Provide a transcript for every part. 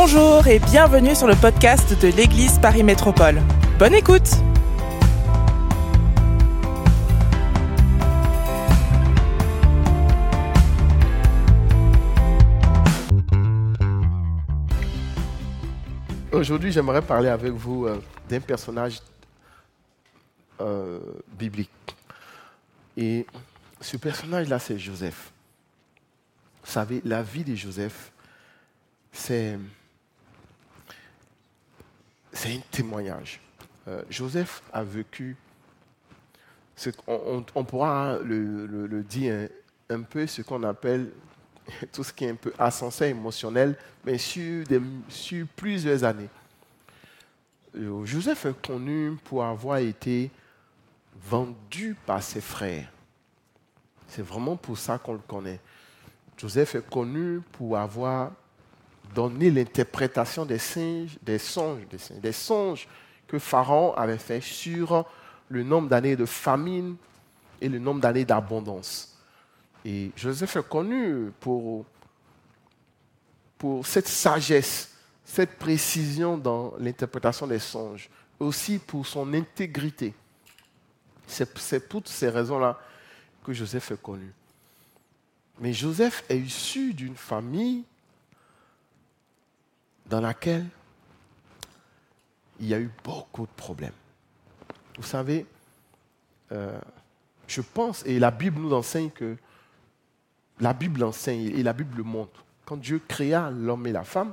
Bonjour et bienvenue sur le podcast de l'Église Paris Métropole. Bonne écoute Aujourd'hui, j'aimerais parler avec vous euh, d'un personnage euh, biblique. Et ce personnage-là, c'est Joseph. Vous savez, la vie de Joseph, c'est c'est un témoignage. Euh, Joseph a vécu, on, pourra le, dire un, peu ce qu'on appelle tout ce qui est un peu ascenseur émotionnel, mais sur plusieurs années. Euh, Joseph est connu pour avoir été vendu par ses frères. C'est vraiment pour ça qu'on le connaît. Joseph est connu pour avoir donné l'interprétation des, singes, des songes, des, singes, des songes que Pharaon avait fait sur le nombre d'années de famine et le nombre d'années d'abondance. Et Joseph est connu pour, pour cette sagesse, cette précision dans l'interprétation des songes, aussi pour son intégrité. C'est pour toutes ces raisons-là que Joseph est connu. Mais Joseph est issu d'une famille dans laquelle il y a eu beaucoup de problèmes. Vous savez, euh, je pense, et la Bible nous enseigne que, la Bible enseigne et la Bible le montre, quand Dieu créa l'homme et la femme,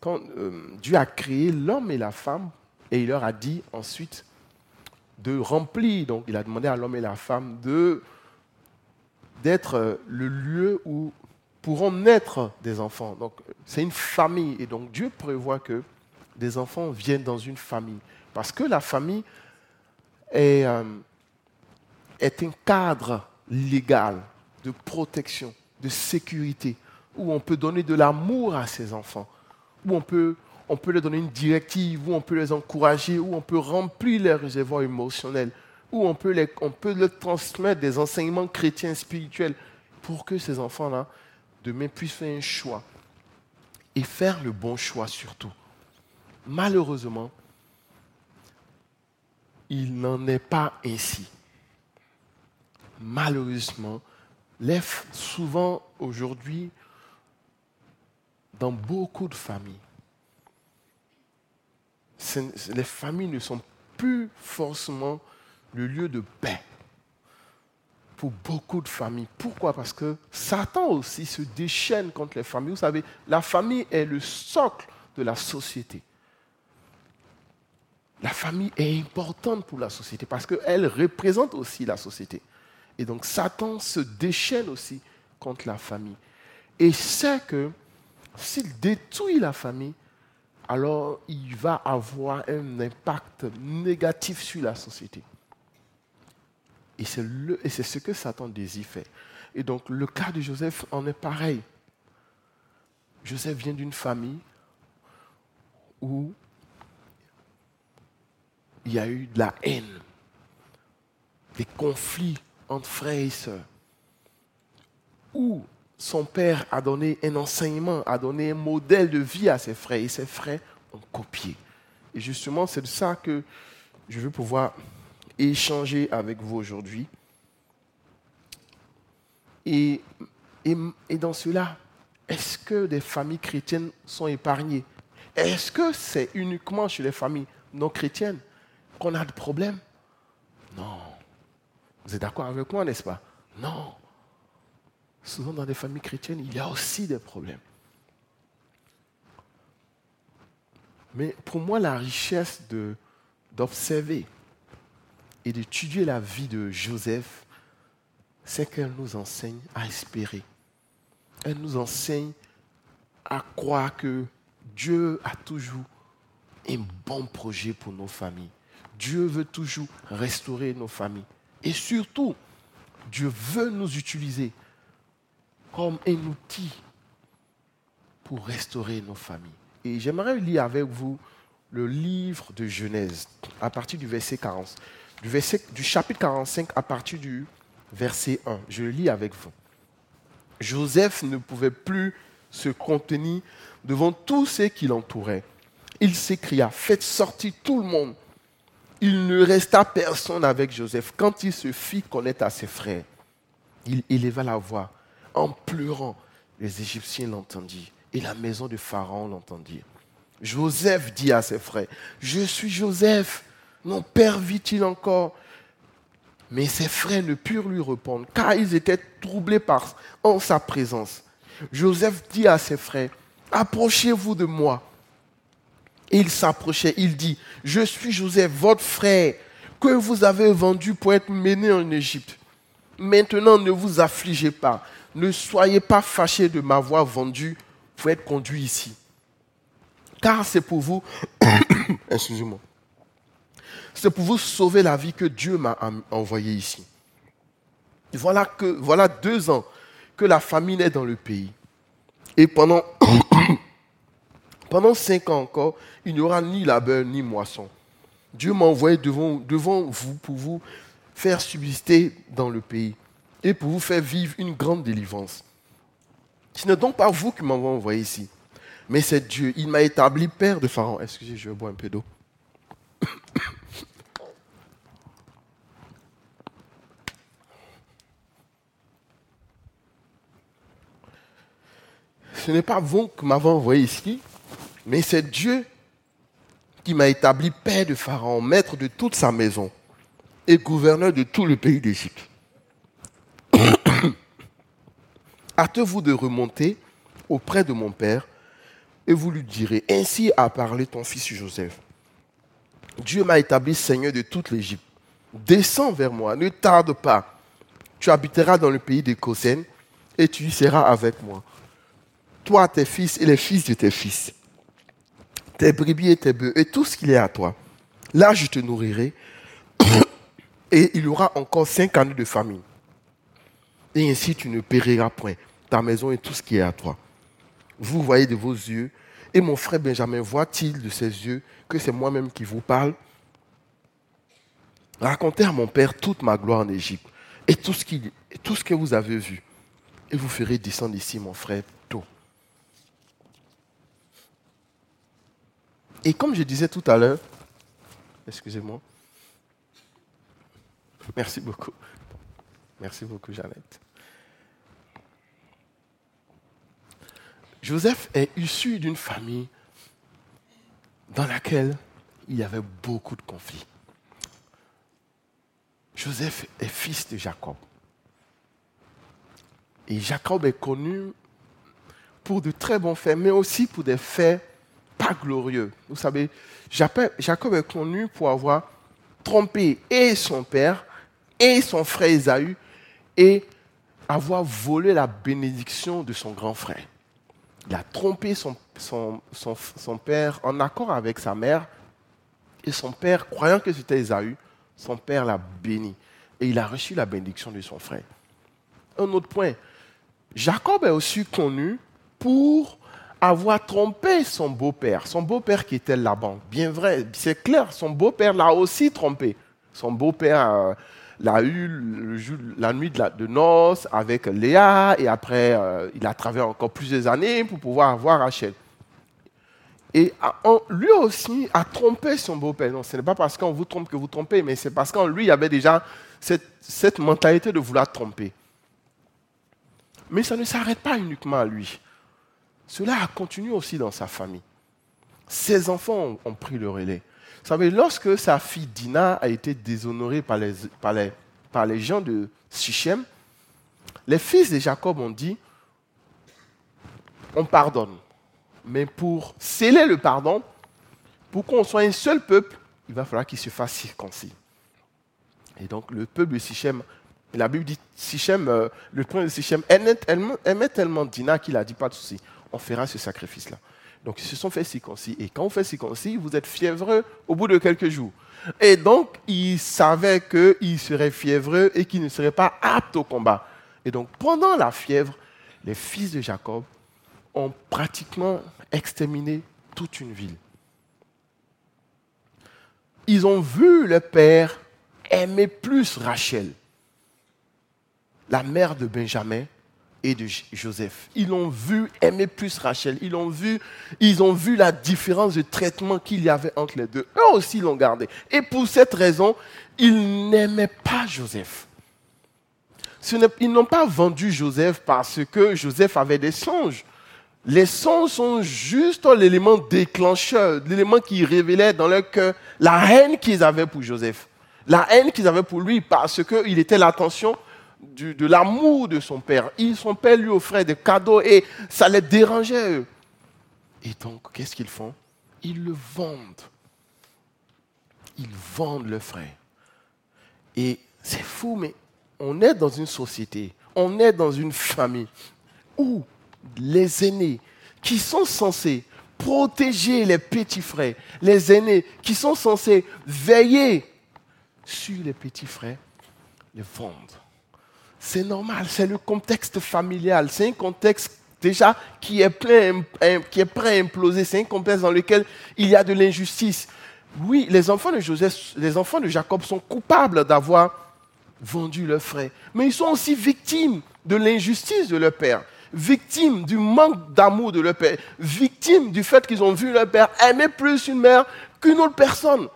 quand euh, Dieu a créé l'homme et la femme, et il leur a dit ensuite de remplir, donc il a demandé à l'homme et la femme de d'être euh, le lieu où pourront naître des enfants. Donc, c'est une famille. Et donc, Dieu prévoit que des enfants viennent dans une famille. Parce que la famille est, euh, un cadre légal de protection, de sécurité, où on peut donner de l'amour à ses enfants, où on peut, on peut leur donner une directive, où on peut les encourager, où on peut remplir leurs réservoirs émotionnels, où on peut, les, on peut leur transmettre des enseignements chrétiens spirituels pour que ces enfants-là demain puissent faire un choix et faire le bon choix surtout. Malheureusement, il n'en est pas ainsi. Malheureusement, souvent aujourd'hui, dans beaucoup de familles, les familles ne sont plus forcément le lieu de paix pour beaucoup de familles. Pourquoi? Parce que Satan aussi se déchaîne contre les familles. Vous savez, la famille est le socle de la société. La famille est importante pour la société parce qu'elle représente aussi la société. Et donc Satan se déchaîne aussi contre la famille. Et sait que s'il détruit la famille, alors il va avoir un impact négatif sur la société. Et c'est ce que Satan désire faire. Et donc le cas de Joseph en est pareil. Joseph vient d'une famille où il y a eu de la haine, des conflits entre frères et sœurs, où son père a donné un enseignement, a donné un modèle de vie à ses frères, et ses frères ont copié. Et justement, c'est de ça que je veux pouvoir échanger avec vous aujourd'hui. Et, dans cela, est-ce que des familles chrétiennes sont épargnées? Est-ce que c'est uniquement chez les familles non chrétiennes qu'on a des problèmes? Non. Vous êtes d'accord avec moi, n'est-ce pas? Non. Souvent dans des familles chrétiennes, il y a aussi des problèmes. Mais pour moi, la richesse d'observer et d'étudier la vie de Joseph, c'est qu'elle nous enseigne à espérer. Elle nous enseigne à croire que Dieu a toujours un bon projet pour nos familles. Dieu veut toujours restaurer nos familles. Et surtout, Dieu veut nous utiliser comme un outil pour restaurer nos familles. Et j'aimerais lire avec vous le livre de Genèse à partir du verset 40 du, chapitre 45 à partir du verset 1. Je le lis avec vous. Joseph ne pouvait plus se contenir devant tous ceux qui l'entouraient. Il s'écria, faites sortir tout le monde. Il ne resta personne avec Joseph. Quand il se fit connaître à ses frères, il éleva la voix en pleurant. Les Égyptiens l'entendirent et la maison de Pharaon l'entendit. Joseph dit à ses frères, je suis Joseph, mon père vit-il encore? Mais ses frères ne purent lui répondre, car ils étaient troublés en sa présence. Joseph dit à ses frères, approchez-vous de moi. Et il s'approchait, il dit, je suis Joseph, votre frère, que vous avez vendu pour être mené en Égypte. Maintenant, ne vous affligez pas, ne soyez pas fâchés de m'avoir vendu pour être conduit ici. Car c'est pour vous, excusez-moi, c'est pour vous sauver la vie que Dieu m'a envoyé ici. Voilà, que, voilà deux ans que la famine est dans le pays. Et pendant, pendant cinq ans encore, il n'y aura ni labeur ni moisson. Dieu m'a envoyé devant, devant vous pour vous faire subsister dans le pays et pour vous faire vivre une grande délivrance. Ce n'est donc pas vous qui m'avez envoyé ici, mais c'est Dieu. Il m'a établi père de Pharaon. Excusez, je vais boire un peu d'eau. Ce n'est pas vous qui m'avez envoyé ici, mais c'est Dieu qui m'a établi père de Pharaon, maître de toute sa maison et gouverneur de tout le pays d'Égypte. hâtez-vous de remonter auprès de mon père et vous lui direz, ainsi a parlé ton fils Joseph. Dieu m'a établi seigneur de toute l'Égypte. Descends vers moi, ne tarde pas. Tu habiteras dans le pays des Cossènes et tu y seras avec moi. Toi, tes fils et les fils de tes fils, tes brebis et tes bœufs et tout ce qu'il est à toi. Là, je te nourrirai et il y aura encore cinq années de famine. Et ainsi, tu ne périras point ta maison et tout ce qui est à toi. Vous voyez de vos yeux, et mon frère Benjamin voit-il de ses yeux que c'est moi-même qui vous parle? Racontez à mon père toute ma gloire en Égypte et tout ce, qui, tout ce que vous avez vu. Et vous ferez descendre ici mon frère Et comme je disais tout à l'heure, excusez-moi, merci beaucoup. Merci beaucoup, Jeannette. Joseph est issu d'une famille dans laquelle il y avait beaucoup de conflits. Joseph est fils de Jacob. Et Jacob est connu pour de très bons faits, mais aussi pour des faits pas glorieux. Vous savez, Jacob est connu pour avoir trompé et son père et son frère Esaü et avoir volé la bénédiction de son grand frère il a trompé son, son, père en accord avec sa mère. Et son père, croyant que c'était Esaü, son père l'a béni. Et il a reçu la bénédiction de son frère. Un autre point, Jacob est aussi connu pour avoir trompé son beau-père. Son beau-père qui était Laban. Bien vrai, c'est clair, son beau-père l'a aussi trompé. Son beau-père euh, l'a eu la nuit de, noces avec Léa, et après, euh, il a travaillé encore plusieurs années pour pouvoir avoir Rachel. Et lui aussi a trompé son beau-père. Non, ce n'est pas parce qu'on vous trompe que vous trompez, mais c'est parce qu'en lui, il y avait déjà cette, cette mentalité de vouloir tromper. Mais ça ne s'arrête pas uniquement à lui. Cela a continué aussi dans sa famille. Ses enfants ont pris le relais. Vous savez, lorsque sa fille Dina a été déshonorée par les, gens de Sichem, les fils de Jacob ont dit, on pardonne. Mais pour sceller le pardon, pour qu'on soit un seul peuple, il va falloir qu'il se fasse circoncis. Et donc le peuple de Sichem, la Bible dit Sichem, euh, le prince de Sichem aimait tellement, aimait tellement Dina qu'il a dit pas de souci, on fera ce sacrifice-là. Donc ils se sont fait circoncis. Et quand vous faites circoncis, vous êtes fiévreux au bout de quelques jours. Et donc, ils savaient qu'ils seraient fiévreux et qu'ils ne seraient pas aptes au combat. Et donc, pendant la fièvre, les fils de Jacob ont pratiquement exterminé toute une ville. Ils ont vu le père aimer plus Rachel, la mère de Benjamin, et de Joseph. Ils l'ont vu aimer plus Rachel. Ils ont vu, ils ont vu la différence de traitement qu'il y avait entre les deux. Eux aussi l'ont gardé. Et pour cette raison, ils n'aimaient pas Joseph. Ils n'ont pas vendu Joseph parce que Joseph avait des songes. Les songes sont juste l'élément déclencheur, l'élément qui révélait dans leur cœur la haine qu'ils avaient pour Joseph. La haine qu'ils avaient pour lui parce qu'il était l'attention de l'amour de son père. son père lui offrait des cadeaux et ça les dérangeait eux. Et donc, qu'est-ce qu'ils font? Ils le vendent. Ils vendent le frère. Et c'est fou, mais on est dans une société, on est dans une famille où les aînés qui sont censés protéger les petits frères, les aînés qui sont censés veiller sur les petits frères, les vendent. C'est normal, c'est le contexte familial, c'est un contexte déjà qui est, plein, qui est prêt à imploser, c'est un contexte dans lequel il y a de l'injustice. Oui, les enfants de Joseph, les enfants de Jacob sont coupables d'avoir vendu leur frère, mais ils sont aussi victimes de l'injustice de leur père, victimes du manque d'amour de leur père, victimes du fait qu'ils ont vu leur père aimer plus une mère qu'une autre personne.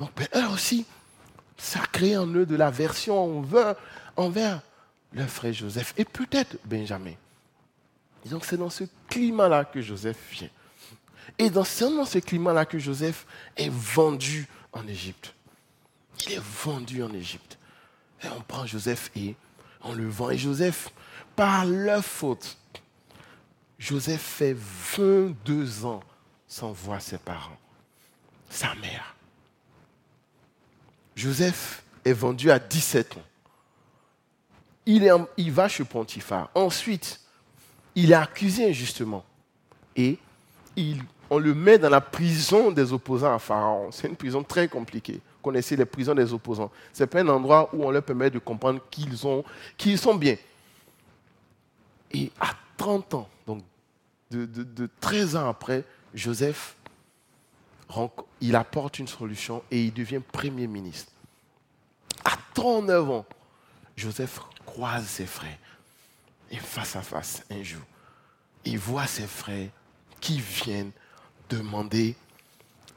Donc, eux aussi, ça crée en eux de l'aversion envers leur frère Joseph et peut-être Benjamin. donc c'est dans ce climat-là que Joseph vient. Et dans, dans ce climat-là que Joseph est vendu en Égypte. Il est vendu en Égypte. Et on prend Joseph et on le vend. Et Joseph, par leur faute, Joseph fait 22 ans sans voir ses parents, sa mère. Joseph est vendu à 17 ans il, va chez Pontiphar. Ensuite, il est accusé injustement. Et on le met dans la prison des opposants à Pharaon. C'est une prison très compliquée. Connaissez les prisons des opposants. Ce n'est pas un endroit où on leur permet de comprendre qu'ils, sont bien. Et à 30 ans, donc de, de 13 ans après, Joseph, il apporte une solution et il devient Premier ministre. À 39 ans, Joseph croise ses frères. Et face à face, un jour, il voit ses frères qui viennent demander,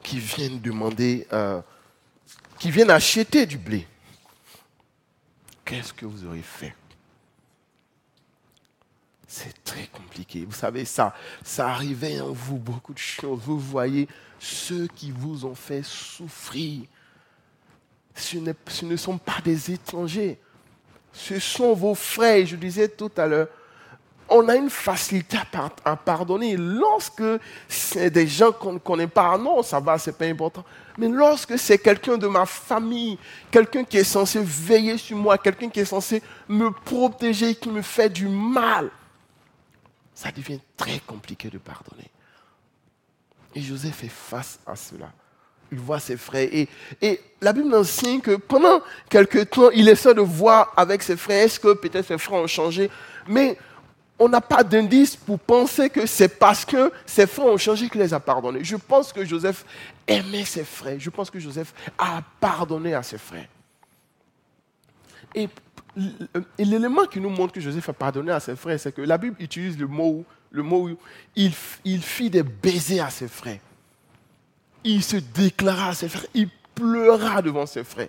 qui viennent demander, euh, qui viennent acheter du blé. Qu'est-ce que vous aurez fait? C'est très compliqué. Vous savez, ça, ça arrivait en vous beaucoup de choses. Vous voyez ceux qui vous ont fait souffrir. ce ne sont pas des étrangers ce sont vos frères. Je disais tout à l'heure, on a une facilité à, pardonner. Lorsque c'est des gens qu'on ne connaît pas, non, ça va, c'est pas important. Mais lorsque c'est quelqu'un de ma famille, quelqu'un qui est censé veiller sur moi, quelqu'un qui est censé me protéger, qui me fait du mal, ça devient très compliqué de pardonner. Et Joseph est face à cela il voit ses frères. Et, et la Bible enseigne que pendant quelques temps, il essaie de voir avec ses frères, est-ce que peut-être ses frères ont changé. Mais on n'a pas d'indice pour penser que c'est parce que ses frères ont changé qu'il les a pardonnés. Je pense que Joseph aimait ses frères. Je pense que Joseph a pardonné à ses frères. Et, l'élément qui nous montre que Joseph a pardonné à ses frères, c'est que la Bible utilise le mot, il fit des baisers à ses frères il se déclara à ses frères, il pleura devant ses frères.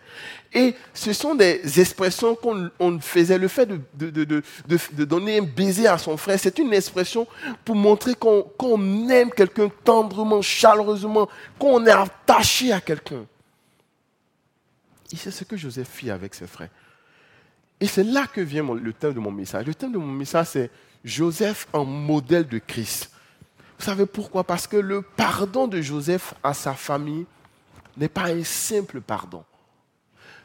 Et ce sont des expressions qu'on faisait. Le fait de, donner un baiser à son frère, c'est une expression pour montrer qu'on aime quelqu'un tendrement, chaleureusement, qu'on est attaché à quelqu'un. Et c'est ce que Joseph fit avec ses frères. Et c'est là que vient le thème de mon message. Le thème de mon message, c'est Joseph en modèle de Christ. Vous savez pourquoi? Parce que le pardon de Joseph à sa famille n'est pas un simple pardon.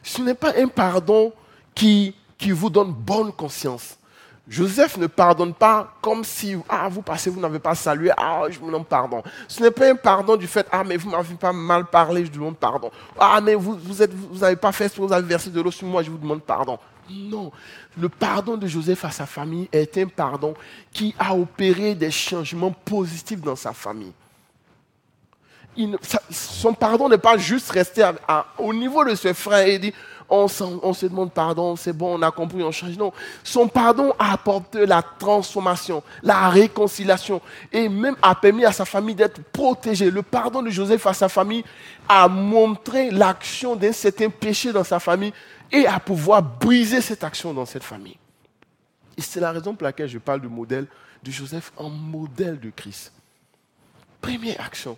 Ce n'est pas un pardon qui, qui vous donne bonne conscience. Joseph ne pardonne pas comme si, ah, vous passez, vous n'avez pas salué, ah, je vous demande pardon. Ce n'est pas un pardon du fait, ah, mais vous m'avez pas mal parlé, je vous demande pardon. Ah, mais vous n'avez vous, vous pas fait ce que vous avez versé de l'eau sur moi, je vous demande pardon. Non. Le pardon de Joseph à sa famille est un pardon qui a opéré des changements positifs dans sa famille. son pardon n'est pas juste resté au niveau de ses frères et dit on, se demande pardon, c'est bon, on a compris, on change. Non, son pardon a apporté la transformation, la réconciliation et même a permis à sa famille d'être protégée. Le pardon de Joseph à sa famille a montré l'action d'un certain péché dans sa famille et à pouvoir briser cette action dans cette famille. Et c'est la raison pour laquelle je parle du modèle de Joseph en modèle de Christ. Première action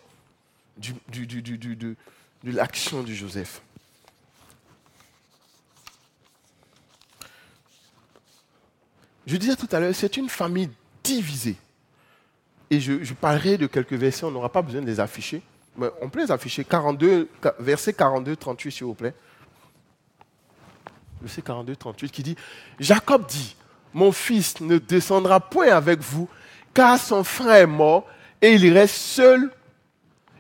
de l'action de Joseph. Je disais tout à l'heure, c'est une famille divisée. Et je, parlerai de quelques versets, on n'aura pas besoin de les afficher. Mais on peut les afficher. 42, verset 42, 38, s'il vous plaît. Verset 42, 38 qui dit Jacob dit Mon fils ne descendra point avec vous, car son frère est mort et il reste seul.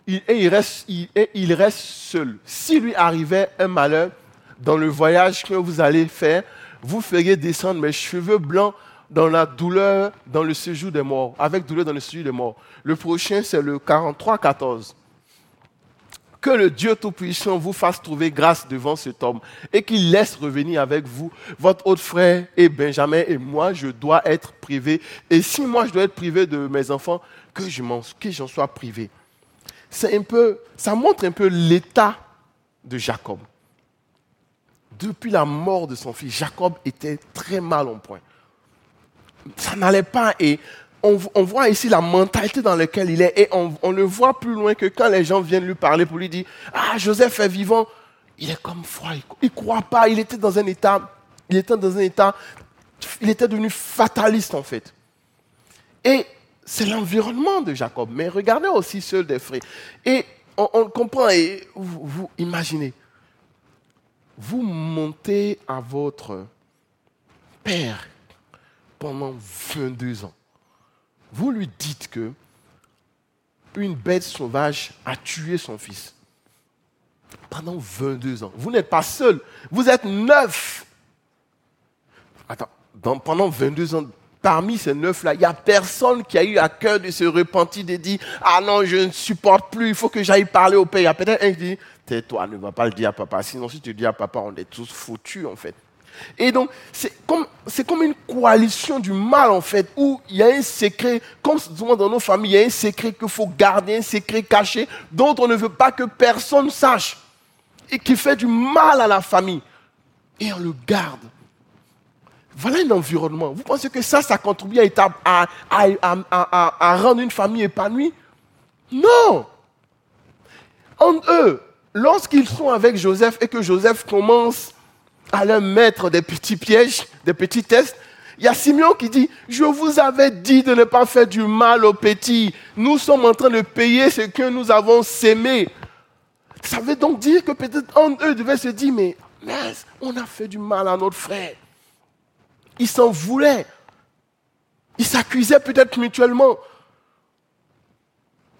et il reste, et il reste seul. Si lui arrivait un malheur dans le voyage que vous allez faire, vous feriez descendre mes cheveux blancs dans la douleur dans le séjour des morts, avec douleur dans le séjour des morts. Le prochain, c'est le 43-14. Que le Dieu Tout-Puissant vous fasse trouver grâce devant cet homme et qu'il laisse revenir avec vous votre autre frère et Benjamin et moi, je dois être privé. Et si moi, je dois être privé de mes enfants, que j'en sois privé. C'est un peu, ça montre un peu l'état de Jacob depuis la mort de son fils, Jacob était très mal en point. Ça n'allait pas et on, voit ici la mentalité dans laquelle il est et on, le voit plus loin que quand les gens viennent lui parler pour lui dire Ah, Joseph est vivant, il est comme froid, il ne croit pas, il était dans un état, il était dans un état, il était devenu fataliste en fait. Et c'est l'environnement de Jacob, mais regardez aussi ceux des frères. Et on, comprend, et vous imaginez, vous montez à votre père pendant 22 ans. Vous lui dites que une bête sauvage a tué son fils. Pendant 22 ans. Vous n'êtes pas seul. Vous êtes neuf. Attends, pendant 22 ans, parmi ces neuf-là, il n'y a personne qui a eu à cœur de se repentir, de dire Ah non, je ne supporte plus, il faut que j'aille parler au père. Il y a peut-être un qui dit Tais-toi, ne va pas le dire à papa. Sinon, si tu dis à papa, on est tous foutus, en fait. Et donc, c'est comme, comme une coalition du mal, en fait, où il y a un secret, comme souvent dans nos familles, il y a un secret qu'il faut garder, un secret caché, dont on ne veut pas que personne sache, et qui fait du mal à la famille. Et on le garde. Voilà un environnement. Vous pensez que ça, ça contribue à, à, rendre une famille épanouie? Non En eux, lorsqu'ils sont avec Joseph et que Joseph commence à leur mettre des petits pièges, des petits tests, il y a Simeon qui dit, je vous avais dit de ne pas faire du mal aux petits. Nous sommes en train de payer ce que nous avons sémé. Ça veut donc dire que peut-être en eux devaient se dire, mais, mais on a fait du mal à notre frère. Ils s'en voulaient. Ils s'accusaient peut-être mutuellement.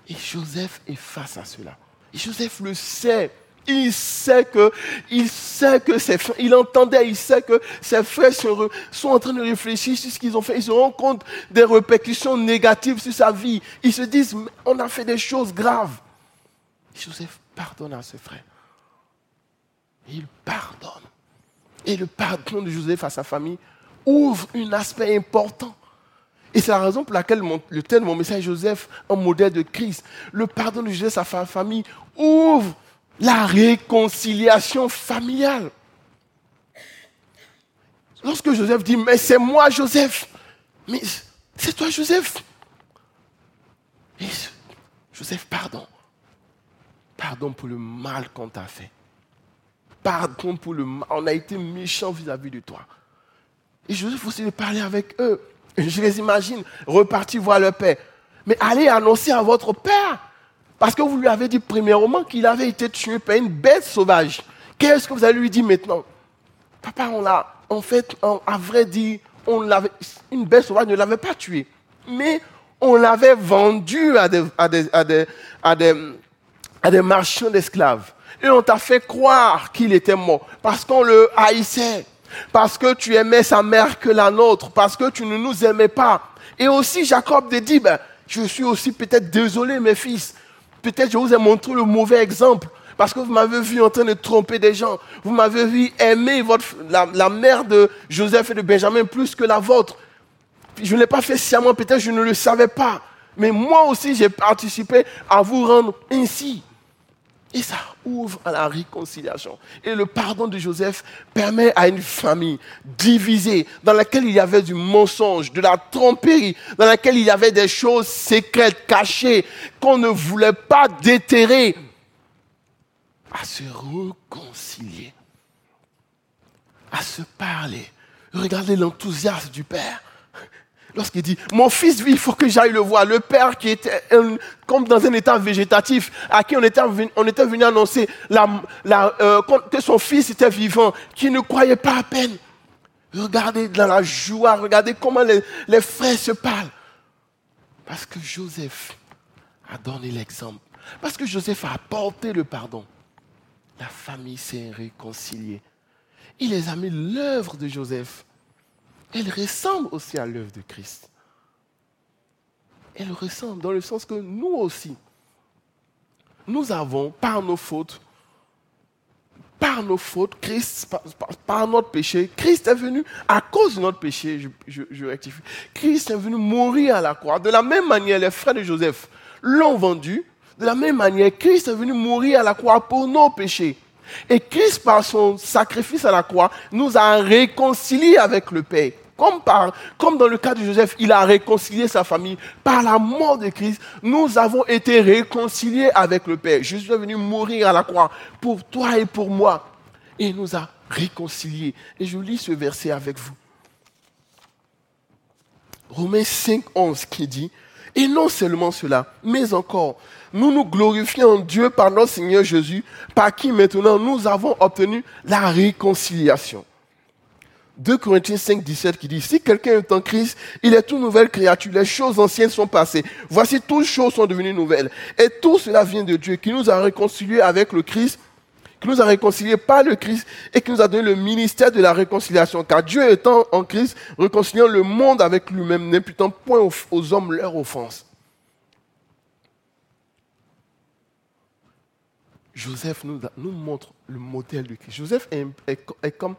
Et Joseph est face à cela. Et Joseph le sait. Il sait que, il sait que ses frères, il entendait, il sait que ses frères sont, en train de réfléchir sur ce qu'ils ont fait. Ils se rendent compte des répercussions négatives sur sa vie. Ils se disent, on a fait des choses graves. Joseph pardonne à ses frères. Il pardonne. Et le pardon de Joseph à sa famille ouvre un aspect important. Et c'est la raison pour laquelle le thème de mon message Joseph, un modèle de Christ, le pardon de Joseph à sa famille ouvre la réconciliation familiale. Lorsque Joseph dit, mais c'est moi Joseph, mais c'est toi Joseph. Joseph, pardon. Pardon pour le mal qu'on t'a fait. Pardon pour le mal. On a été méchant vis-à-vis de toi. Et Joseph aussi de parler avec eux. Je les imagine repartir voir leur père. Mais allez annoncer à votre père. Parce que vous lui avez dit premièrement qu'il avait été tué par une bête sauvage. Qu'est-ce que vous allez lui dire maintenant? Papa, on l'a, en fait, à vrai dire, on l'avait, une bête sauvage ne l'avait pas tué. Mais on l'avait vendu à des, marchands d'esclaves. Et on t'a fait croire qu'il était mort parce qu'on le haïssait parce que tu aimais sa mère que la nôtre, parce que tu ne nous aimais pas. Et aussi Jacob dit, ben, je suis aussi peut-être désolé mes fils, peut-être je vous ai montré le mauvais exemple, parce que vous m'avez vu en train de tromper des gens. Vous m'avez vu aimer la, la mère de Joseph et de Benjamin plus que la vôtre. Je ne l'ai pas fait sciemment, peut-être je ne le savais pas. Mais moi aussi, j'ai participé à vous rendre ainsi. Et ça ouvre à la réconciliation. Et le pardon de Joseph permet à une famille divisée, dans laquelle il y avait du mensonge, de la tromperie, dans laquelle il y avait des choses secrètes, cachées, qu'on ne voulait pas déterrer, à se réconcilier, à se parler. Regardez l'enthousiasme du Père lorsqu'il dit, mon fils vit, il faut que j'aille le voir. Le père qui était comme dans un état végétatif, à qui on était, on était venu annoncer euh, que son fils était vivant, qui ne croyait pas à peine. Regardez dans la joie, regardez comment les, les frères se parlent. Parce que Joseph a donné l'exemple. Parce que Joseph a apporté le pardon. La famille s'est réconciliée. Il les a mis l'œuvre de Joseph elle ressemble aussi à l'œuvre de Christ. Elle ressemble dans le sens que nous aussi, nous avons, par nos fautes, par nos fautes, Christ, par, notre péché, Christ est venu à cause de notre péché, je, rectifie. Christ est venu mourir à la croix. De la même manière, les frères de Joseph l'ont vendu. De la même manière, Christ est venu mourir à la croix pour nos péchés. Et Christ, par son sacrifice à la croix, nous a réconciliés avec le Père. Comme, dans le cas de Joseph, il a réconcilié sa famille. Par la mort de Christ, nous avons été réconciliés avec le Père. Jésus est venu mourir à la croix pour toi et pour moi. Et il nous a réconciliés. Et je lis ce verset avec vous. Romains 5, 11 qui dit, et non seulement cela, mais encore, nous nous glorifions en Dieu par notre Seigneur Jésus, par qui maintenant nous avons obtenu la réconciliation. 2 Corinthiens 5, 17 qui dit, si quelqu'un est en Christ, il est toute nouvelle créature, les choses anciennes sont passées. Voici, toutes choses sont devenues nouvelles. Et tout cela vient de Dieu qui nous a réconciliés avec le Christ, qui nous a réconciliés par le Christ et qui nous a donné le ministère de la réconciliation. Car Dieu étant en Christ, réconciliant le monde avec lui-même, n'imputant point aux, hommes leur offense. Joseph nous, montre le modèle de Christ. Joseph est comme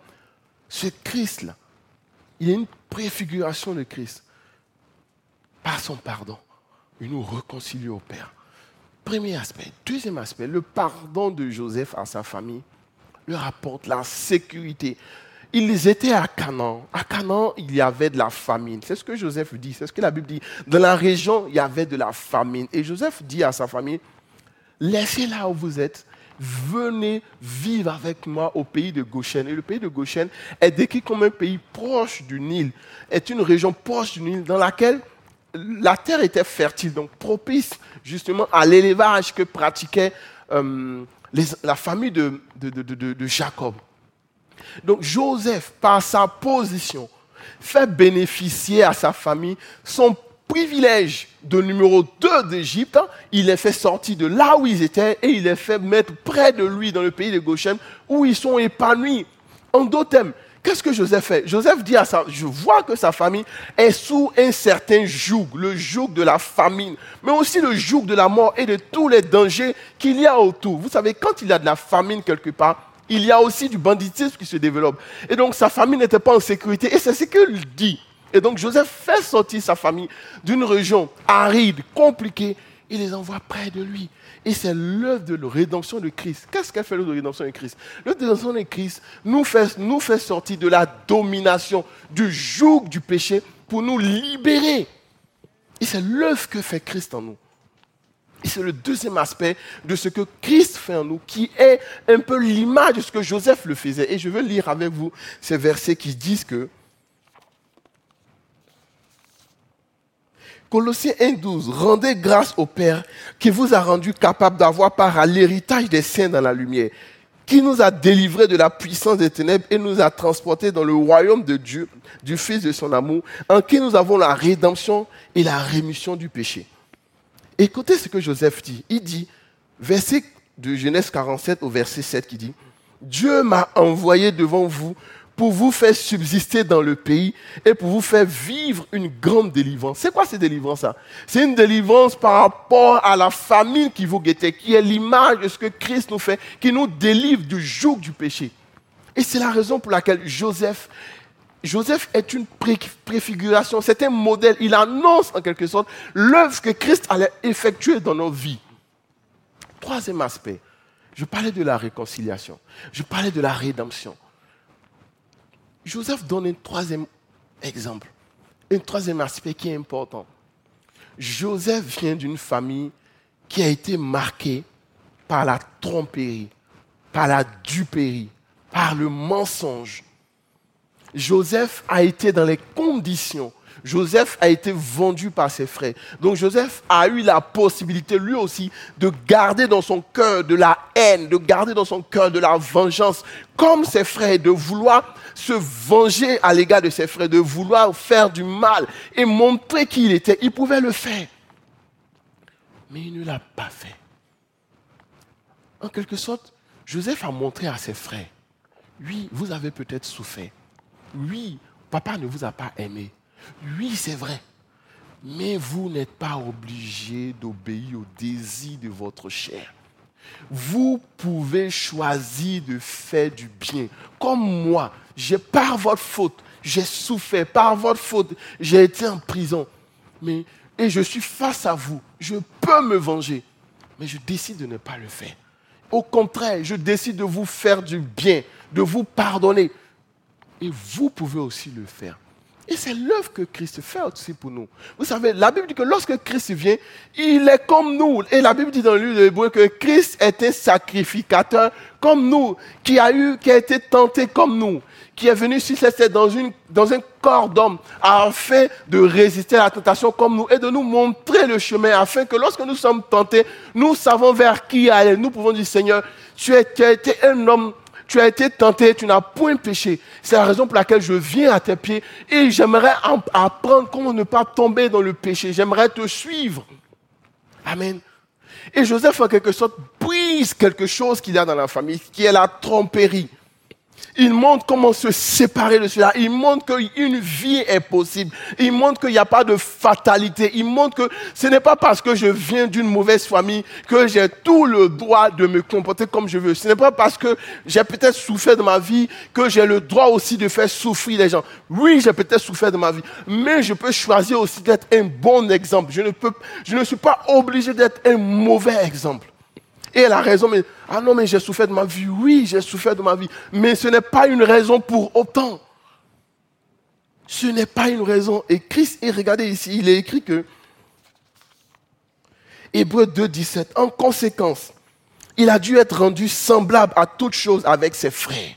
ce Christ-là, il y a une préfiguration de Christ. Par son pardon, il nous réconcilie au Père. Premier aspect. Deuxième aspect, le pardon de Joseph à sa famille leur apporte la sécurité. Ils étaient à Canaan. À Canaan, il y avait de la famine. C'est ce que Joseph dit, c'est ce que la Bible dit. Dans la région, il y avait de la famine. Et Joseph dit à sa famille, laissez là où vous êtes, venez vivre avec moi au pays de Goshen. Et le pays de Goshen est décrit comme un pays proche du Nil, est une région proche du Nil dans laquelle la terre était fertile, donc propice justement à l'élevage que pratiquait euh, la famille de, de Jacob. Donc Joseph, par sa position, fait bénéficier à sa famille son privilège de numéro 2 d'Égypte, il les fait sortir de là où ils étaient et il les fait mettre près de lui dans le pays de Goshen où ils sont épanouis. En d'autres termes, qu'est-ce que Joseph fait? Joseph dit à sa, je vois que sa famille est sous un certain joug, le joug de la famine, mais aussi le joug de la mort et de tous les dangers qu'il y a autour. Vous savez, quand il y a de la famine quelque part, il y a aussi du banditisme qui se développe. Et donc sa famille n'était pas en sécurité. Et c'est ce qu'il dit. Et donc Joseph fait sortir sa famille d'une région aride, compliquée, il les envoie près de lui. Et c'est l'œuvre de la rédemption de Christ. Qu'est-ce qu'elle fait l'œuvre de rédemption de Christ? L'œuvre de rédemption de Christ nous fait, nous fait sortir de la domination, du joug du péché pour nous libérer. Et c'est l'œuvre que fait Christ en nous. Et c'est le deuxième aspect de ce que Christ fait en nous, qui est un peu l'image de ce que Joseph le faisait. Et je veux lire avec vous ces versets qui disent que Colossiens 1.12, rendez grâce au Père qui vous a rendu capable d'avoir part à l'héritage des saints dans la lumière, qui nous a délivrés de la puissance des ténèbres et nous a transportés dans le royaume de Dieu, du Fils de son amour, en qui nous avons la rédemption et la rémission du péché. Écoutez ce que Joseph dit. Il dit, verset de Genèse 47 au verset 7 qui dit, Dieu m'a envoyé devant vous pour vous faire subsister dans le pays et pour vous faire vivre une grande délivrance. C'est quoi cette délivrance-là C'est une délivrance par rapport à la famine qui vous guettait, qui est l'image de ce que Christ nous fait, qui nous délivre du joug du péché. Et c'est la raison pour laquelle Joseph, Joseph est une préfiguration, c'est un modèle. Il annonce en quelque sorte l'œuvre que Christ allait effectuer dans nos vies. Troisième aspect, je parlais de la réconciliation, je parlais de la rédemption. Joseph donne un troisième exemple, un troisième aspect qui est important. Joseph vient d'une famille qui a été marquée par la tromperie, par la duperie, par le mensonge. Joseph a été dans les conditions. Joseph a été vendu par ses frères. Donc Joseph a eu la possibilité lui aussi de garder dans son cœur de la haine, de garder dans son cœur de la vengeance, comme ses frères, de vouloir se venger à l'égard de ses frères, de vouloir faire du mal et montrer qui il était. Il pouvait le faire. Mais il ne l'a pas fait. En quelque sorte, Joseph a montré à ses frères oui, vous avez peut-être souffert. Oui, papa ne vous a pas aimé. Oui, c'est vrai. Mais vous n'êtes pas obligé d'obéir au désir de votre chair. Vous pouvez choisir de faire du bien. Comme moi, j'ai par votre faute, j'ai souffert. Par votre faute, j'ai été en prison. Mais, et je suis face à vous. Je peux me venger. Mais je décide de ne pas le faire. Au contraire, je décide de vous faire du bien de vous pardonner. Et vous pouvez aussi le faire. Et c'est l'œuvre que Christ fait aussi pour nous. Vous savez, la Bible dit que lorsque Christ vient, il est comme nous. Et la Bible dit dans le livre de l'Hébreu que Christ est un sacrificateur comme nous, qui a eu, qui a été tenté comme nous, qui est venu sur cette terre dans, une, dans un corps d'homme afin de résister à la tentation comme nous et de nous montrer le chemin afin que lorsque nous sommes tentés, nous savons vers qui aller. Nous pouvons dire, Seigneur, tu, es, tu as été un homme tu as été tenté, tu n'as point péché. C'est la raison pour laquelle je viens à tes pieds et j'aimerais apprendre comment ne pas tomber dans le péché. J'aimerais te suivre. Amen. Et Joseph, en quelque sorte, brise quelque chose qu'il y a dans la famille, qui est la tromperie. Il montre comment se séparer de cela. Il montre qu'une vie est possible. Il montre qu'il n'y a pas de fatalité. Il montre que ce n'est pas parce que je viens d'une mauvaise famille que j'ai tout le droit de me comporter comme je veux. Ce n'est pas parce que j'ai peut-être souffert de ma vie que j'ai le droit aussi de faire souffrir les gens. Oui, j'ai peut-être souffert de ma vie, mais je peux choisir aussi d'être un bon exemple. Je ne, peux, je ne suis pas obligé d'être un mauvais exemple. Et elle raison, mais ah non, mais j'ai souffert de ma vie. Oui, j'ai souffert de ma vie. Mais ce n'est pas une raison pour autant. Ce n'est pas une raison. Et Christ, et regardez ici, il est écrit que, Hébreu 2, 17, en conséquence, il a dû être rendu semblable à toute chose avec ses frères,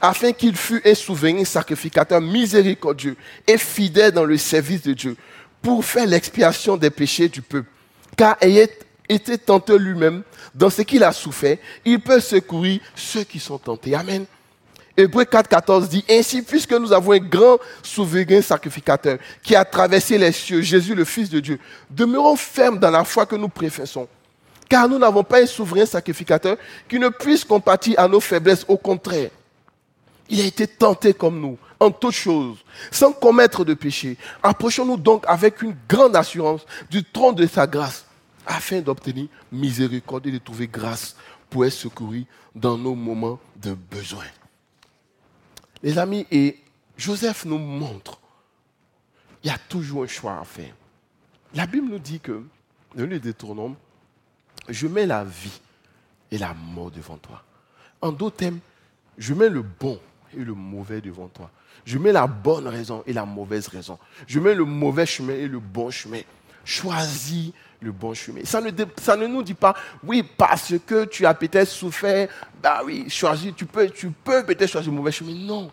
afin qu'il fût un souverain sacrificateur miséricordieux et fidèle dans le service de Dieu, pour faire l'expiation des péchés du peuple. Car ayant été tenté lui-même dans ce qu'il a souffert, il peut secourir ceux qui sont tentés. Amen. Hébreu 4, 14 dit, Ainsi, puisque nous avons un grand souverain sacrificateur qui a traversé les cieux, Jésus le Fils de Dieu, demeurons fermes dans la foi que nous professons. Car nous n'avons pas un souverain sacrificateur qui ne puisse compatir à nos faiblesses. Au contraire, il a été tenté comme nous, en toutes choses, sans commettre de péché. Approchons-nous donc avec une grande assurance du trône de sa grâce afin d'obtenir miséricorde et de trouver grâce pour être secouru dans nos moments de besoin. Les amis, et Joseph nous montre, il y a toujours un choix à faire. La Bible nous dit que, ne le détournons, je mets la vie et la mort devant toi. En d'autres termes, je mets le bon et le mauvais devant toi. Je mets la bonne raison et la mauvaise raison. Je mets le mauvais chemin et le bon chemin. Choisis le bon chemin. Ça ne, nous dit pas, oui, parce que tu as peut-être souffert, bah oui, tu peux, tu peux peut-être choisir le mauvais chemin. Non.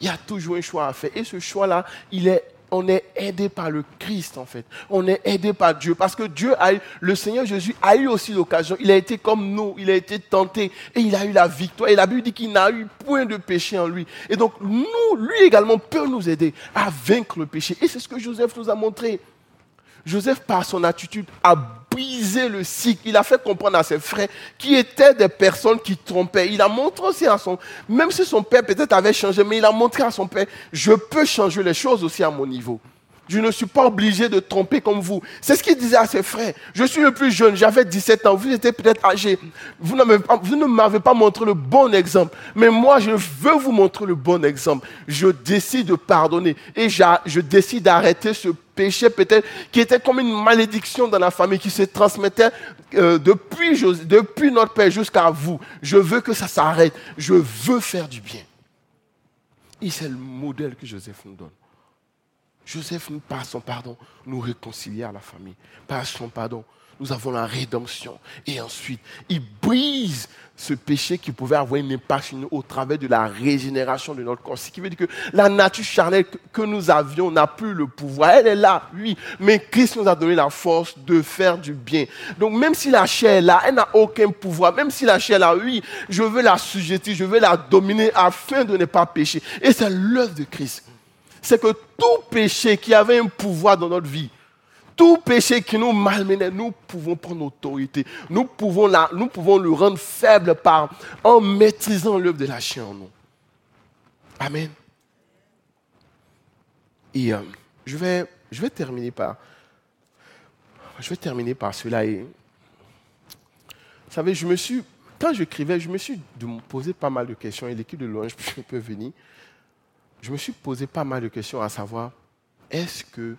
Il y a toujours un choix à faire. Et ce choix-là, il est on est aidé par le Christ en fait. On est aidé par Dieu parce que Dieu a eu, le Seigneur Jésus a eu aussi l'occasion. Il a été comme nous, il a été tenté et il a eu la victoire. Et la Bible dit qu'il n'a eu point de péché en lui. Et donc nous, lui également peut nous aider à vaincre le péché. Et c'est ce que Joseph nous a montré. Joseph, par son attitude, a brisé le cycle. Il a fait comprendre à ses frères qui étaient des personnes qui trompaient. Il a montré aussi à son, même si son père peut-être avait changé, mais il a montré à son père, je peux changer les choses aussi à mon niveau. Je ne suis pas obligé de tromper comme vous. C'est ce qu'il disait à ses frères. Je suis le plus jeune, j'avais 17 ans, vous étiez peut-être âgé. Vous, vous ne m'avez pas montré le bon exemple. Mais moi, je veux vous montrer le bon exemple. Je décide de pardonner et je décide d'arrêter ce péché peut-être qui était comme une malédiction dans la famille, qui se transmettait euh, depuis, depuis notre Père jusqu'à vous. Je veux que ça s'arrête. Je veux faire du bien. Et c'est le modèle que Joseph nous donne. Joseph, par son pardon, nous réconcilie à la famille. Par son pardon, nous avons la rédemption. Et ensuite, il brise ce péché qui pouvait avoir une impact sur nous au travers de la régénération de notre corps. Ce qui veut dire que la nature charnelle que nous avions n'a plus le pouvoir. Elle est là, oui, mais Christ nous a donné la force de faire du bien. Donc même si la chair est là, elle n'a aucun pouvoir. Même si la chair est là, oui, je veux la sujeter, je veux la dominer afin de ne pas pécher. Et c'est l'œuvre de Christ c'est que tout péché qui avait un pouvoir dans notre vie, tout péché qui nous malmenait, nous pouvons prendre autorité. Nous pouvons, nous pouvons le rendre faible par, en maîtrisant l'œuvre de la chair en nous. Amen. Et euh, je, vais, je vais terminer par, je vais terminer par cela. Et, vous savez, je me suis, quand j'écrivais, je me suis posé pas mal de questions et l'équipe de louange peut venir je me suis posé pas mal de questions à savoir, est-ce que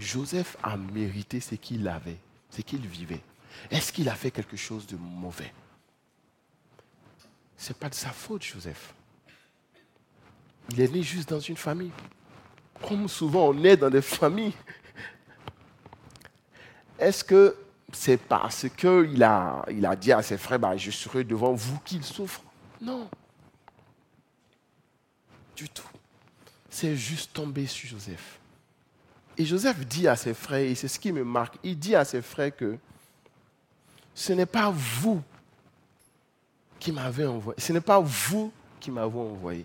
Joseph a mérité ce qu'il avait, ce qu'il vivait Est-ce qu'il a fait quelque chose de mauvais? Ce n'est pas de sa faute, Joseph. Il est né juste dans une famille. Comme souvent on est dans des familles. Est-ce que c'est parce qu'il a, dit à ses frères, bah, je serai devant vous qu'il souffre? Non du tout. C'est juste tombé sur Joseph. Et Joseph dit à ses frères, et c'est ce qui me marque, il dit à ses frères que ce n'est pas vous qui m'avez envoyé, ce n'est pas vous qui m'avez envoyé.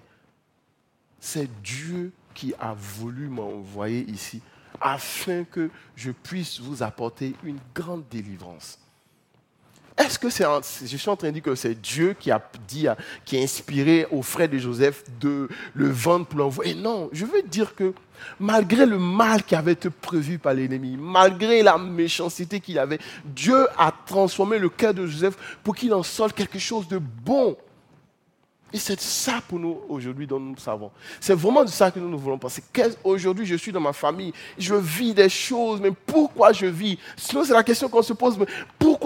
C'est Dieu qui a voulu m'envoyer ici afin que je puisse vous apporter une grande délivrance. Est-ce que c'est je suis en train de dire que c'est Dieu qui a dit, qui a inspiré aux frères de Joseph de le vendre pour l'envoyer? Non, je veux dire que malgré le mal qui avait été prévu par l'ennemi, malgré la méchanceté qu'il avait, Dieu a transformé le cœur de Joseph pour qu'il en sorte quelque chose de bon. Et c'est ça pour nous aujourd'hui dont nous savons. C'est vraiment de ça que nous, nous voulons penser. Aujourd'hui, je suis dans ma famille, je vis des choses, mais pourquoi je vis? Sinon, c'est la question qu'on se pose.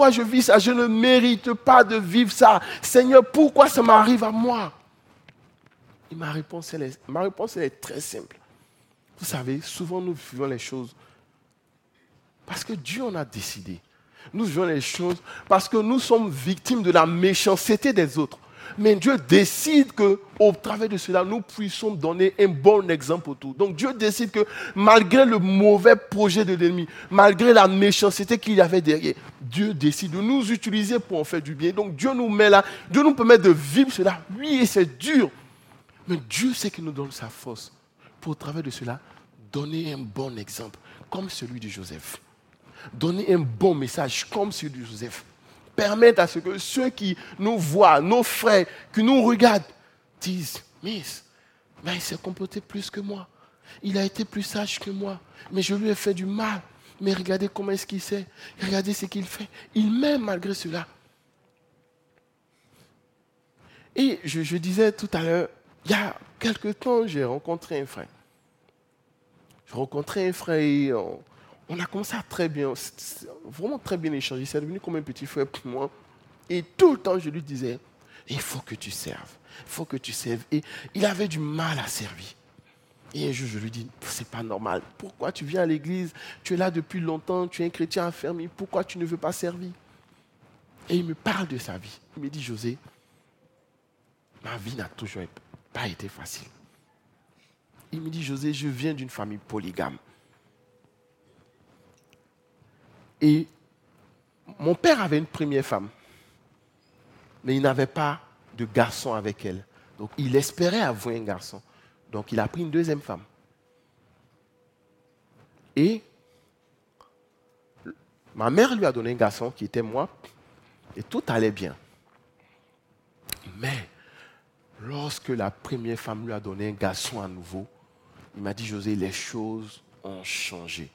Je vis ça Je ne mérite pas de vivre ça. Seigneur, pourquoi ça m'arrive à moi? Et ma réponse, ma réponse, est très simple. Vous savez, souvent nous vivons les choses parce que Dieu en a décidé. Nous vivons les choses parce que nous sommes victimes de la méchanceté des autres. Mais Dieu décide que, au travers de cela, nous puissions donner un bon exemple autour. Donc Dieu décide que, malgré le mauvais projet de l'ennemi, malgré la méchanceté qu'il y avait derrière, Dieu décide de nous utiliser pour en faire du bien. Donc Dieu nous met là, Dieu nous permet de vivre cela. Oui, c'est dur. Mais Dieu sait qu'il nous donne sa force pour, au travers de cela, donner un bon exemple, comme celui de Joseph. Donner un bon message, comme celui de Joseph permettre à ce que ceux qui nous voient, nos frères, qui nous regardent, disent, Miss, il s'est comporté plus que moi. Il a été plus sage que moi. Mais je lui ai fait du mal. Mais regardez comment est-ce qu'il sait. Regardez ce qu'il fait. Il m'aime malgré cela. Et je, disais tout à l'heure, il y a quelque temps, j'ai rencontré un frère. J'ai rencontré un frère et on a commencé à très bien, vraiment très bien échanger. C'est devenu comme un petit frère pour moi. Et tout le temps, je lui disais, il faut que tu serves. Il faut que tu serves. Et il avait du mal à servir. Et un jour, je lui dis, c'est pas normal. Pourquoi tu viens à l'église? Tu es là depuis longtemps, tu es un chrétien affermi. Pourquoi tu ne veux pas servir? Et il me parle de sa vie. Il me dit, José, ma vie n'a toujours pas été facile. Il me dit, José, je viens d'une famille polygame. Et mon père avait une première femme, mais il n'avait pas de garçon avec elle. Donc il espérait avoir un garçon. Donc il a pris une deuxième femme. Et Ma mère lui a donné un garçon qui était moi, et tout allait bien. Mais lorsque la première femme lui a donné un garçon à nouveau, il m'a dit, José, les choses ont changé.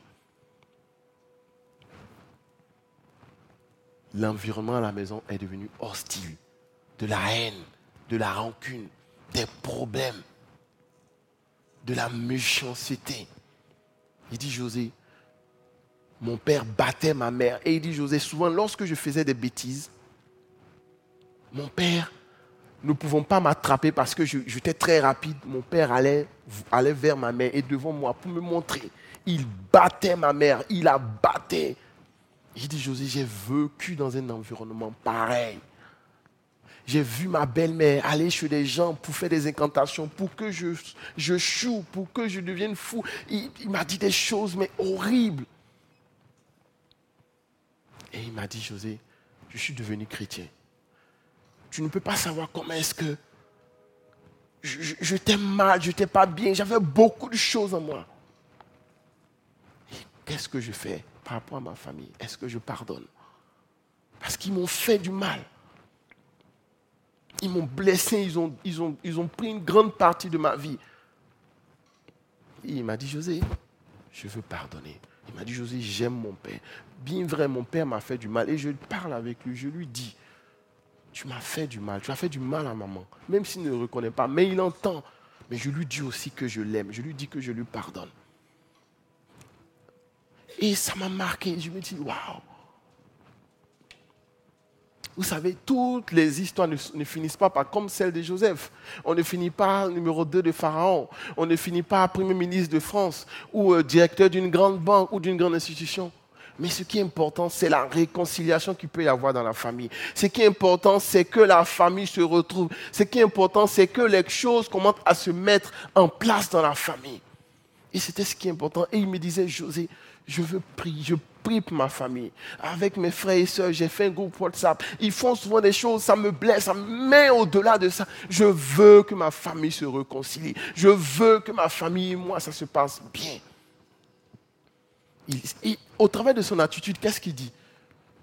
L'environnement à la maison est devenu hostile, de la haine, de la rancune, des problèmes, de la méchanceté. Il dit, José, mon père battait ma mère. Et il dit, José, souvent lorsque je faisais des bêtises, mon père ne pouvons pas m'attraper parce que j'étais très rapide. Mon père allait, allait vers ma mère et devant moi pour me montrer. Il battait ma mère, il la battait. Il dit, José, j'ai vécu dans un environnement pareil. J'ai vu ma belle-mère aller chez des gens pour faire des incantations, pour que je, je choue, pour que je devienne fou. Il, il m'a dit des choses, mais horribles. Et il m'a dit, José, je suis devenu chrétien tu ne peux pas savoir comment est-ce que je, t'aime mal, je t'ai pas bien, j'avais beaucoup de choses en moi. Qu'est-ce que je fais? Par rapport à ma famille Est-ce que je pardonne? Parce qu'ils m'ont fait du mal. Ils m'ont blessé, ils ont, pris une grande partie de ma vie. il m'a dit, José, je veux pardonner. Il m'a dit, José, j'aime mon père. Bien vrai, mon père m'a fait du mal. Et je parle avec lui, je lui dis, tu m'as fait du mal, tu as fait du mal à maman, même s'il ne le reconnaît pas, mais il entend. Mais je lui dis aussi que je l'aime, je lui dis que je lui pardonne. Et ça m'a marqué, je me dis, waouh. Vous savez, toutes les histoires ne, finissent pas comme celle de Joseph. On ne finit pas numéro 2 de Pharaon. On ne finit pas Premier ministre de France ou euh, directeur d'une grande banque ou d'une grande institution. Mais ce qui est important, c'est la réconciliation qu'il peut y avoir dans la famille. Ce qui est important, c'est que la famille se retrouve. Ce qui est important, c'est que les choses commencent à se mettre en place dans la famille. Et c'était ce qui est important. Et il me disait, José, je veux prier, je prie pour ma famille. Avec mes frères et sœurs, j'ai fait un groupe WhatsApp. Ils font souvent des choses, ça me blesse, mais au-delà de ça, je veux que ma famille se réconcilie. Je veux que ma famille et moi, ça se passe bien au travers de son attitude, qu'est-ce qu'il dit?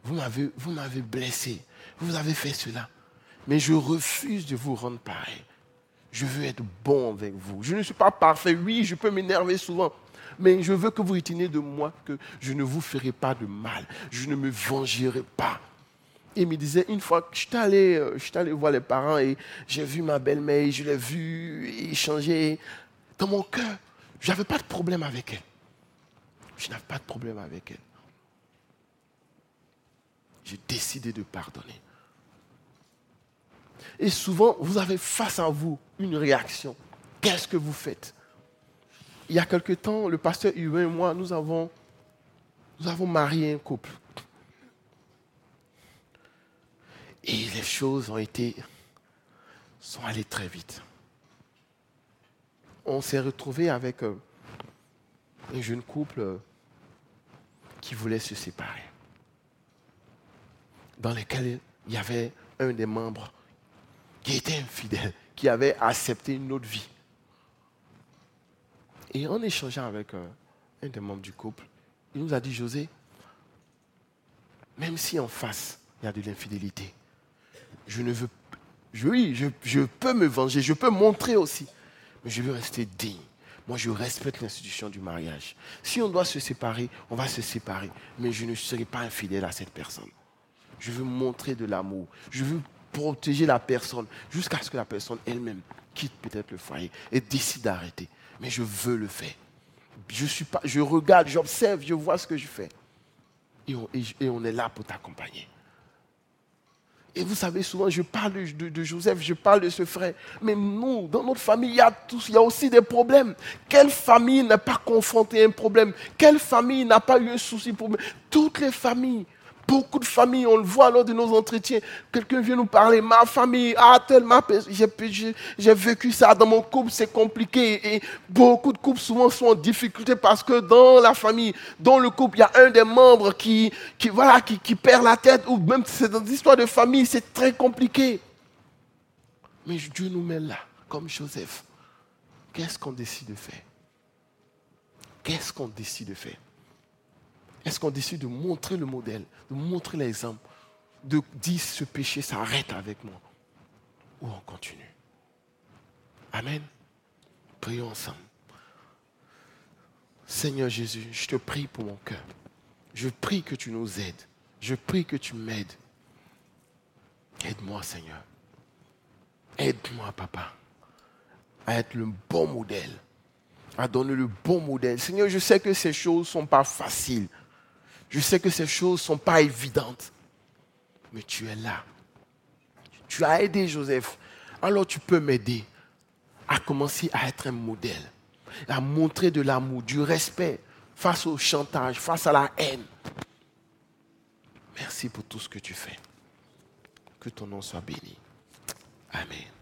Vous m'avez, vous m'avez blessé, vous avez fait cela, mais je refuse de vous rendre pareil. Je veux être bon avec vous. Je ne suis pas parfait. Oui, je peux m'énerver souvent. Mais je veux que vous reteniez de moi que je ne vous ferai pas de mal. Je ne me vengerai pas. Il me disait, une fois que je suis allé, euh, je suis allé voir les parents et j'ai vu ma belle-mère, je l'ai vue échanger dans mon cœur. Je n'avais pas de problème avec elle. Je n'avais pas de problème avec elle. J'ai décidé de pardonner. Et souvent, vous avez face à vous une réaction. Qu'est-ce que vous faites? Il y a quelque temps, le pasteur Hubert et moi, nous avons, marié un couple. Et les choses ont été, sont allées très vite. On s'est retrouvé avec euh, un jeune couple qui voulaient se séparer, dans lesquels il y avait un des membres qui était infidèle, qui avait accepté une autre vie. Et en échangeant avec euh, un des membres du couple, il nous a dit, José, même si en face, il y a de l'infidélité, je ne veux, oui, je, je peux me venger, je peux montrer aussi, mais je veux rester digne moi, je respecte l'institution du mariage. Si on doit se séparer, on va se séparer. Mais je ne serai pas infidèle à cette personne. Je veux montrer de l'amour. Je veux protéger la personne jusqu'à ce que la personne elle-même quitte peut-être le foyer et décide d'arrêter. Mais je veux le faire. Je, regarde, j'observe, je vois ce que je fais. et on est là pour t'accompagner. Et vous savez, souvent, je parle de, Joseph, je parle de ce frère. Mais nous, dans notre famille, il y a, tous, il y a aussi des problèmes. Quelle famille n'a pas confronté un problème? Quelle famille n'a pas eu un souci pour... Toutes les familles Beaucoup de familles, on le voit lors de nos entretiens. Quelqu'un vient nous parler, ma famille, ah, tellement, j'ai vécu ça dans mon couple, c'est compliqué. Et beaucoup de couples souvent sont en difficulté parce que dans la famille, dans le couple, il y a un des membres qui, perd la tête, ou même c'est dans des histoires de famille, c'est très compliqué. Mais Dieu nous met là, comme Joseph. Qu'est-ce qu'on décide de faire? Qu'est-ce qu'on décide de faire? Est-ce qu'on décide de montrer le modèle, de montrer l'exemple, de dire ce péché s'arrête avec moi Ou on continue? Amen. Prions ensemble. Seigneur Jésus, je te prie pour mon cœur. Je prie que tu nous aides. Je prie que tu m'aides. Aide-moi, Seigneur. Aide-moi, Papa, à être le bon modèle, à donner le bon modèle. Seigneur, je sais que ces choses ne sont pas faciles. Je sais que ces choses ne sont pas évidentes. Mais tu es là. Tu as aidé Joseph. Alors tu peux m'aider à commencer à être un modèle, à montrer de l'amour, du respect face au chantage, face à la haine. Merci pour tout ce que tu fais. Que ton nom soit béni. Amen.